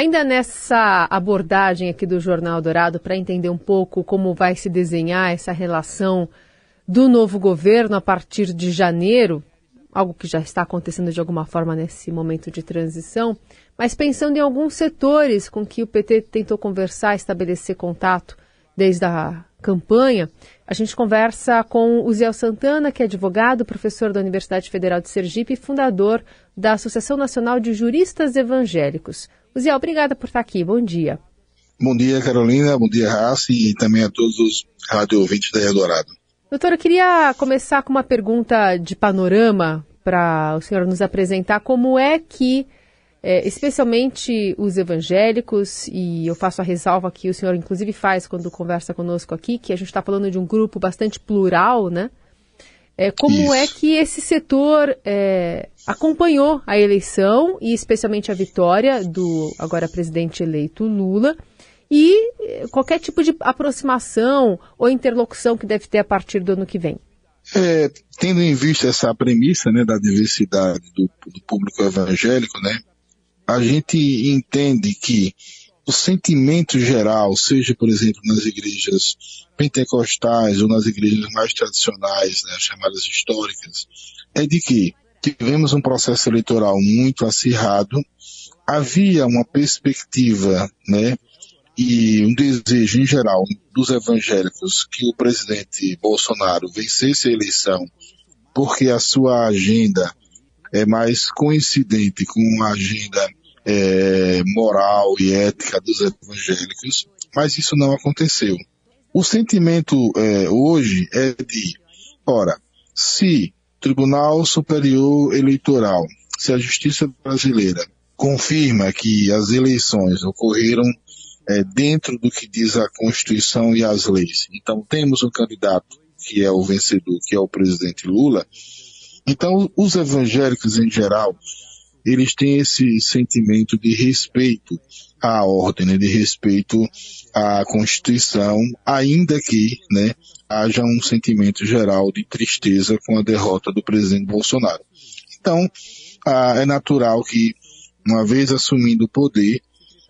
Ainda nessa abordagem aqui do Jornal Dourado, para entender um pouco como vai se desenhar essa relação do novo governo a partir de janeiro, algo que já está acontecendo de alguma forma nesse momento de transição, mas pensando em alguns setores com que o PT tentou conversar, estabelecer contato desde a campanha, a gente conversa com o Zé Santana, que é advogado, professor da Universidade Federal de Sergipe e fundador da Associação Nacional de Juristas Evangélicos. Zé, obrigada por estar aqui. Bom dia. Bom dia, Carolina. Bom dia, Raci, e também a todos os rádio ouvintes da Eldorado. Doutor, eu queria começar com uma pergunta de panorama para o senhor nos apresentar como é que, é, especialmente os evangélicos, e eu faço a ressalva que o senhor inclusive faz quando conversa conosco aqui, que a gente está falando de um grupo bastante plural, né? É, como Isso. é que esse setor é, acompanhou a eleição e especialmente a vitória do agora presidente eleito Lula e é, qualquer tipo de aproximação ou interlocução que deve ter a partir do ano que vem? É, tendo em vista essa premissa né, da diversidade do, do público evangélico, né, a gente entende que o sentimento geral, seja, por exemplo, nas igrejas pentecostais ou nas igrejas mais tradicionais, né, chamadas históricas, é de que tivemos um processo eleitoral muito acirrado, havia uma perspectiva, né, e um desejo em geral dos evangélicos que o presidente Bolsonaro vencesse a eleição, porque a sua agenda é mais coincidente com a agenda é, moral e ética dos evangélicos, mas isso não aconteceu. O sentimento é, hoje é de, ora, se Tribunal Superior Eleitoral, se a Justiça Brasileira confirma que as eleições ocorreram é, dentro do que diz a Constituição e as leis, então temos um candidato que é o vencedor, que é o presidente Lula, então os evangélicos em geral eles têm esse sentimento de respeito à ordem, né, de respeito à Constituição, ainda que né, haja um sentimento geral de tristeza com a derrota do presidente Bolsonaro. Então, ah, é natural que, uma vez assumindo o poder,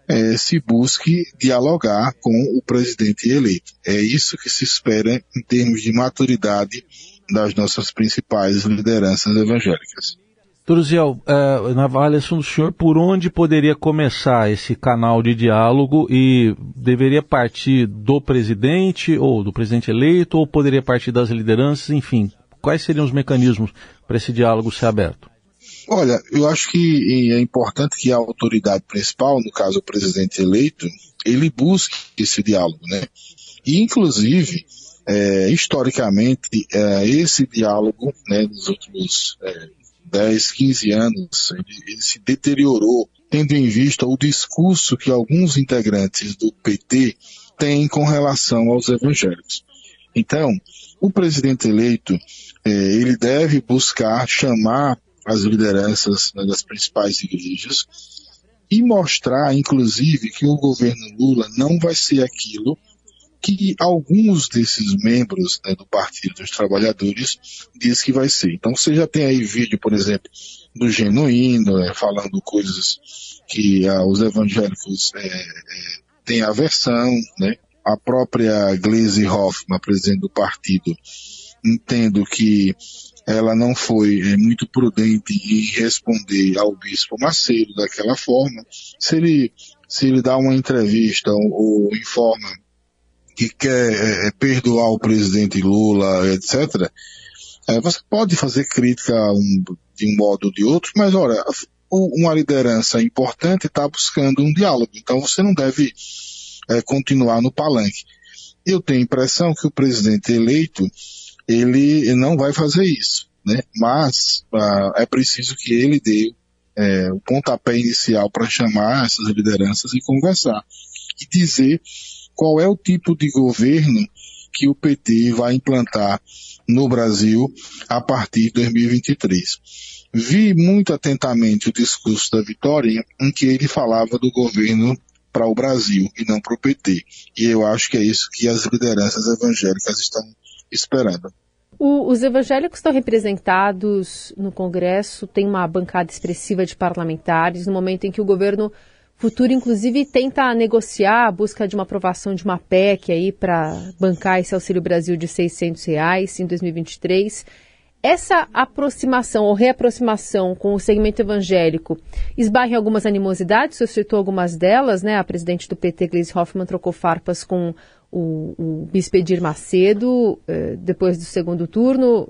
é, se busque dialogar com o presidente eleito. É isso que se espera em termos de maturidade das nossas principais lideranças evangélicas. Turuziel, é, na avaliação do senhor, por onde poderia começar esse canal de diálogo e deveria partir do presidente ou do presidente eleito ou poderia partir das lideranças, enfim, quais seriam os mecanismos para esse diálogo ser aberto? Olha, eu acho que é importante que a autoridade principal, no caso o presidente eleito, ele busque esse diálogo, né? E inclusive, é, historicamente, é, esse diálogo, né, nos últimos é, 10, 15 anos, ele, ele se deteriorou, tendo em vista o discurso que alguns integrantes do PT têm com relação aos evangélicos. Então, o presidente eleito, eh, ele deve buscar chamar as lideranças né, das principais igrejas e mostrar, inclusive, que o governo Lula não vai ser aquilo que alguns desses membros né, do Partido dos Trabalhadores diz que vai ser. Então você já tem aí vídeo, por exemplo, do Genuíno, né, falando coisas que ah, os evangélicos é, é, têm aversão, né? A própria Gleisi Hoffmann, presidente do partido, entendo que ela não foi é, muito prudente em responder ao bispo Macedo daquela forma. Se ele, se ele dá uma entrevista ou, ou informa que quer é, é, perdoar o presidente Lula, etc., é, você pode fazer crítica de um modo ou de outro, mas olha, uma liderança importante está buscando um diálogo, então você não deve é, continuar no palanque. Eu tenho a impressão que o presidente eleito, ele não vai fazer isso, né? Mas ah, é preciso que ele dê é, o pontapé inicial para chamar essas lideranças e conversar e dizer qual é o tipo de governo que o PT vai implantar no Brasil a partir de 2023. Vi muito atentamente o discurso da Vitória, em que ele falava do governo para o Brasil e não para o PT. E eu acho que é isso que as lideranças evangélicas estão esperando. O, os evangélicos estão representados no Congresso, tem uma bancada expressiva de parlamentares, no momento em que o governo Futuro, inclusive, tenta negociar a busca de uma aprovação de uma PEC aí para bancar esse Auxílio Brasil de 600 reais em 2023. Essa aproximação ou reaproximação com o segmento evangélico esbarra em algumas animosidades, você citou algumas delas, né? A presidente do PT, Gleisi Hoffmann, trocou farpas com o, o bispo Edir Macedo, eh, depois do segundo turno.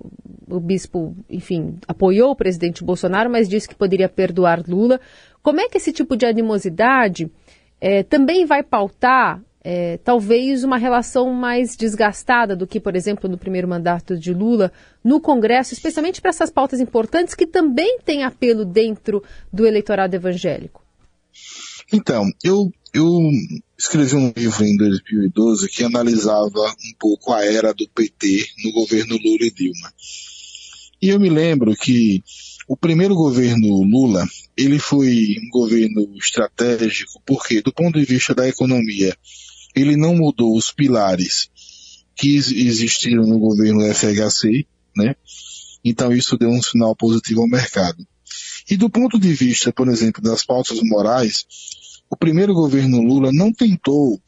O bispo, enfim, apoiou o presidente Bolsonaro, mas disse que poderia perdoar Lula. Como é que esse tipo de animosidade eh, também vai pautar é, talvez uma relação mais desgastada do que, por exemplo, no primeiro mandato de Lula no Congresso, especialmente para essas pautas importantes que também têm apelo dentro do eleitorado evangélico? Então, eu, eu escrevi um livro em 2012 que analisava um pouco a era do PT no governo Lula e Dilma. E eu me lembro que o primeiro governo Lula, ele foi um governo estratégico, porque do ponto de vista da economia, ele não mudou os pilares que existiram no governo FHC, né? Então isso deu um sinal positivo ao mercado. E do ponto de vista, por exemplo, das pautas morais, o primeiro governo Lula não tentou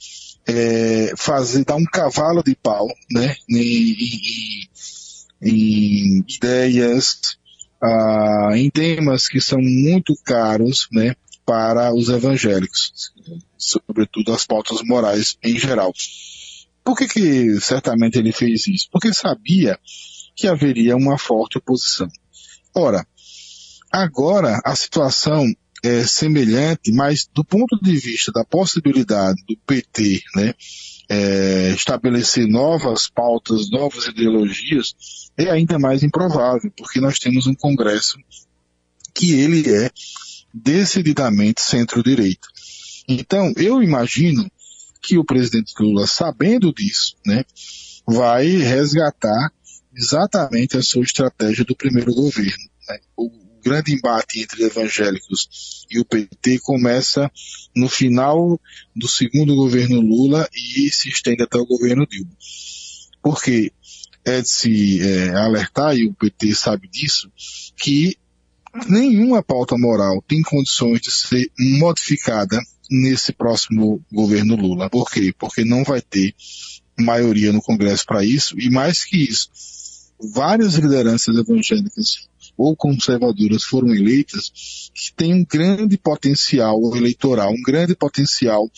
é, fazer, dar um cavalo de pau, né? Em, em, em ideias, ah, em temas que são muito caros, né? Para os evangélicos sobretudo as pautas morais em geral. Por que, que certamente ele fez isso? Porque sabia que haveria uma forte oposição. Ora, agora a situação é semelhante, mas do ponto de vista da possibilidade do PT né, é, estabelecer novas pautas, novas ideologias, é ainda mais improvável, porque nós temos um Congresso que ele é decididamente centro-direita. Então, eu imagino que o presidente Lula, sabendo disso, né, vai resgatar exatamente a sua estratégia do primeiro governo. Né? O grande embate entre evangélicos e o PT começa no final do segundo governo Lula e se estende até o governo Dilma. Porque é de se é, alertar, e o PT sabe disso, que nenhuma pauta moral tem condições de ser modificada nesse próximo governo Lula. Por quê? Porque não vai ter maioria no Congresso para isso, e mais que isso, várias lideranças evangélicas ou conservadoras foram eleitas que têm um grande potencial eleitoral, um grande potencial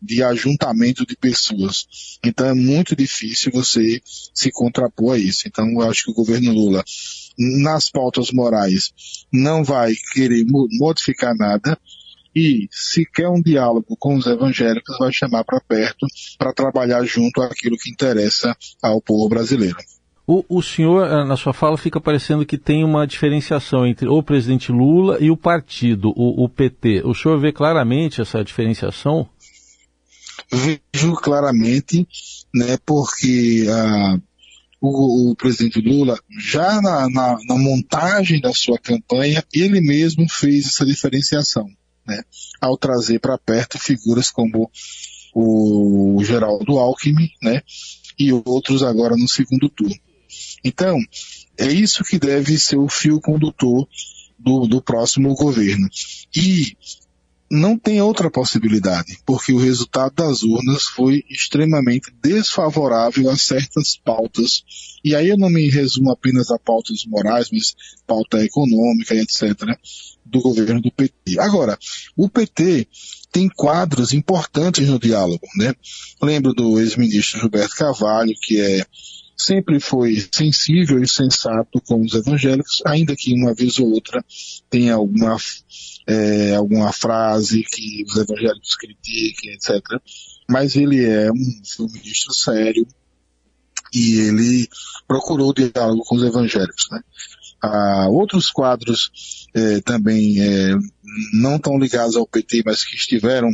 de ajuntamento de pessoas. Então é muito difícil você se contrapor a isso. Então eu acho que o governo Lula, nas pautas morais, não vai querer modificar nada, e se quer um diálogo com os evangélicos, vai chamar para perto para trabalhar junto àquilo que interessa ao povo brasileiro. O, o, senhor, eh, na sua fala, fica parecendo que tem uma diferenciação entre o presidente Lula e o partido, o, o PT. O senhor vê claramente essa diferenciação? Vejo claramente, né, porque ah, o, o, presidente Lula, já na, na, na montagem da sua campanha, ele mesmo fez essa diferenciação né, ao trazer para perto figuras como o Geraldo Alckmin, né, e outros agora no segundo turno. Então, é isso que deve ser o fio condutor do, do próximo governo. E não tem outra possibilidade, porque o resultado das urnas foi extremamente desfavorável a certas pautas. E aí eu não me resumo apenas a pautas morais, mas pauta econômica etc do governo do PT. Agora, o PT tem quadros importantes no diálogo, né? Lembro do ex-ministro Gilberto Carvalho, que é sempre foi sensível e sensato com os evangélicos, ainda que uma vez ou outra tenha alguma, é, alguma frase que os evangélicos critiquem, etc. Mas ele é um, um ministro sério e ele procurou diálogo com os evangélicos, né? a outros quadros é, também é, não tão ligados ao PT, mas que estiveram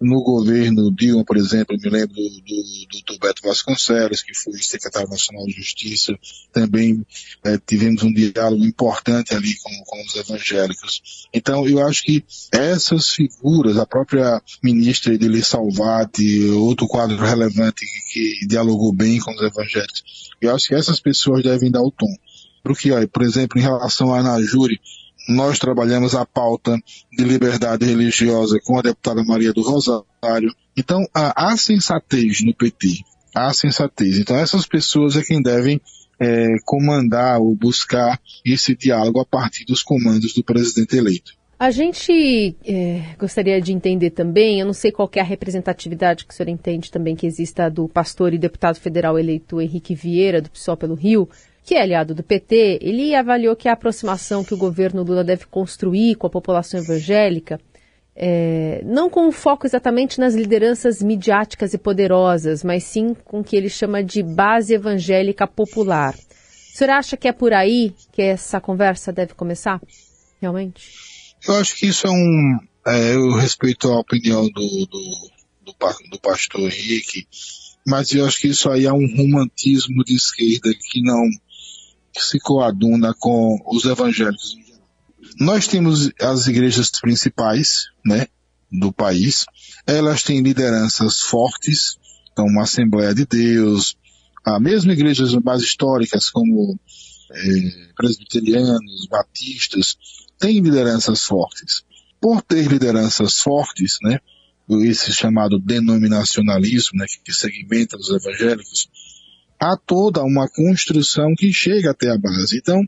no governo Dilma, por exemplo, me lembro do, do, Beto Vasconcelos, que foi secretário nacional de Justiça, também é, tivemos um diálogo importante ali com, com os evangélicos. Então, eu acho que essas figuras, a própria ministra Edeli Salvati, outro quadro relevante que, que dialogou bem com os evangélicos, eu acho que essas pessoas devem dar o tom. Porque, ó, por exemplo, em relação à Anajure, nós trabalhamos a pauta de liberdade religiosa com a deputada Maria do Rosário. Então, há, há sensatez no PT. Há sensatez. Então, essas pessoas é quem devem é, comandar ou buscar esse diálogo a partir dos comandos do presidente eleito. A gente é, gostaria de entender também, eu não sei qual é a representatividade que o senhor entende também que exista do pastor e deputado federal eleito Henrique Vieira, do PSOL pelo Rio, que é aliado do PT, ele avaliou que a aproximação que o governo Lula deve construir com a população evangélica, é, não com foco exatamente nas lideranças midiáticas e poderosas, mas sim com o que ele chama de base evangélica popular. O senhor acha que é por aí que essa conversa deve começar? Realmente? Eu acho que isso é um. É, eu respeito a opinião do, do, do, do pastor Henrique, mas eu acho que isso aí é um romantismo de esquerda que não se coaduna com os evangélicos. Nós temos as igrejas principais, né, do país. Elas têm lideranças fortes, então uma Assembleia de Deus, a mesma igrejas mais históricas como é, presbiterianos, batistas, têm lideranças fortes. Por ter lideranças fortes, né, esse chamado denominacionalismo, né, que segmenta os evangélicos, há toda uma construção que chega até a base. Então,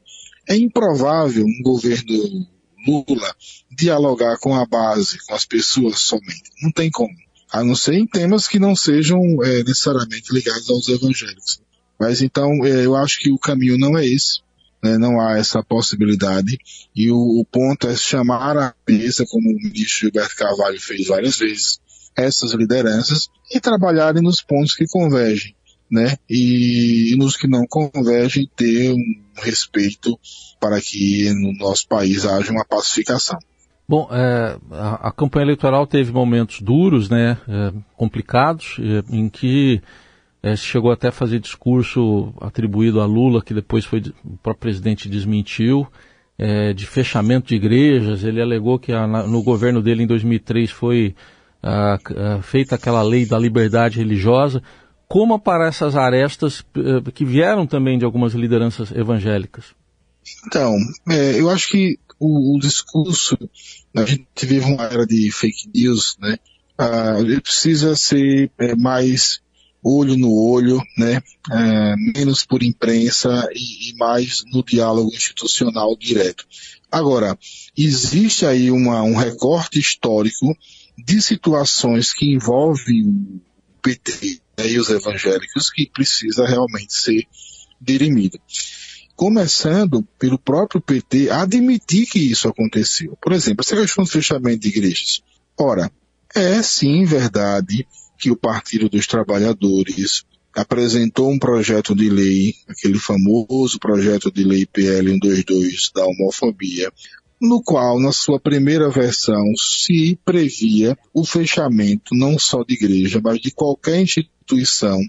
é improvável um governo Lula dialogar com a base, com as pessoas somente. Não tem como. A não ser em temas que não sejam é, necessariamente ligados aos evangélicos. Mas então, é, eu acho que o caminho não é esse. Né, não há essa possibilidade. E o, o ponto é chamar a mesa, como o ministro Gilberto Carvalho fez várias vezes, essas lideranças e trabalharem nos pontos que convergem né? E, nos que não convergem ter um respeito para que no nosso país haja uma pacificação. Bom, é, a, a, campanha eleitoral teve momentos duros, né, é, complicados, é, em que é, chegou até a fazer discurso atribuído a Lula, que depois foi o próprio presidente desmentiu, é, de fechamento de igrejas. Ele alegou que a, no governo dele em 2003 foi a, feita aquela lei da liberdade religiosa como aparecem essas arestas uh, que vieram também de algumas lideranças evangélicas? Então, é, eu acho que o, o, discurso, a gente vive uma era de fake news, né? Ah, ele precisa ser é, mais olho no olho, né? É, menos por imprensa e, e, mais no diálogo institucional direto. Agora, existe aí uma, um recorte histórico de situações que envolvem o PT e os evangélicos que precisa realmente ser dirimido. Começando pelo próprio PT admitir que isso aconteceu. Por exemplo, essa questão do fechamento de igrejas. Ora, é sim verdade que o Partido dos Trabalhadores apresentou um projeto de lei, aquele famoso projeto de lei PL 122 da homofobia, no qual, na sua primeira versão, se previa o fechamento não só de igreja, mas de qualquer instituição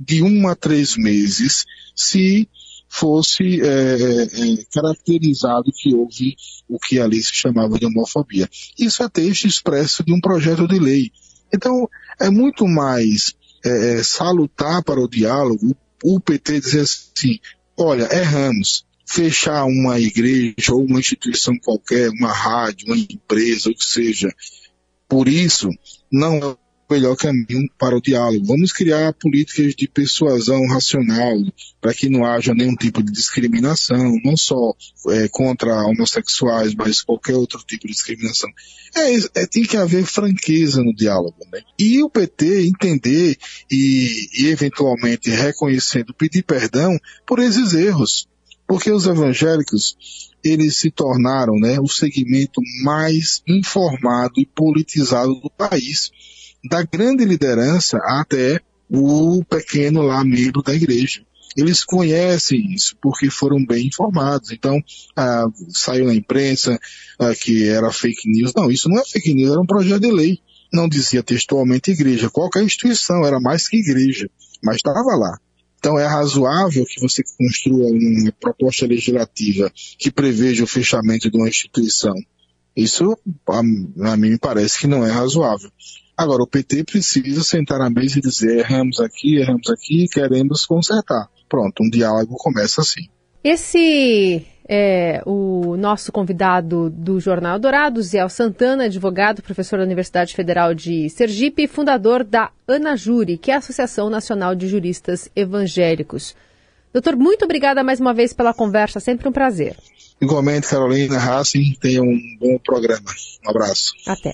de um a três meses, se fosse é, é, é, caracterizado que houve o que ali se chamava de homofobia. Isso é texto expresso de um projeto de lei. Então, é muito mais é, é salutar para o diálogo o PT dizer assim, olha, erramos, fechar uma igreja ou uma instituição qualquer, uma rádio, uma empresa, ou que seja. Por isso, não é o melhor caminho para o diálogo. Vamos criar políticas de persuasão racional para que não haja nenhum tipo de discriminação, não só é, contra homossexuais, mas qualquer outro tipo de discriminação. É, é, tem que haver franqueza no diálogo, né? E o PT entender e, e eventualmente reconhecendo, pedir perdão por esses erros. Porque os evangélicos, eles se tornaram né, o segmento mais informado e politizado do país. Da grande liderança até o pequeno lá membro da igreja. Eles conhecem isso porque foram bem informados. Então, ah, saiu na imprensa ah, que era fake news. Não, isso não é fake news, era um projeto de lei. Não dizia textualmente igreja. Qualquer instituição era mais que igreja, mas estava lá. Então é razoável que você construa uma proposta legislativa que preveja o fechamento de uma instituição. Isso, a, a mim, me parece que não é razoável. Agora, o PT precisa sentar na mesa e dizer erramos aqui, erramos aqui, queremos consertar. Pronto, um diálogo começa assim. Esse é o nosso convidado do Jornal Dourado, Zé Santana, advogado, professor da Universidade Federal de Sergipe e fundador da ANAJURI, que é a Associação Nacional de Juristas Evangélicos. Doutor, muito obrigada mais uma vez pela conversa, sempre um prazer. Igualmente, Carolina Racing, tenha um bom programa. Um abraço. Até.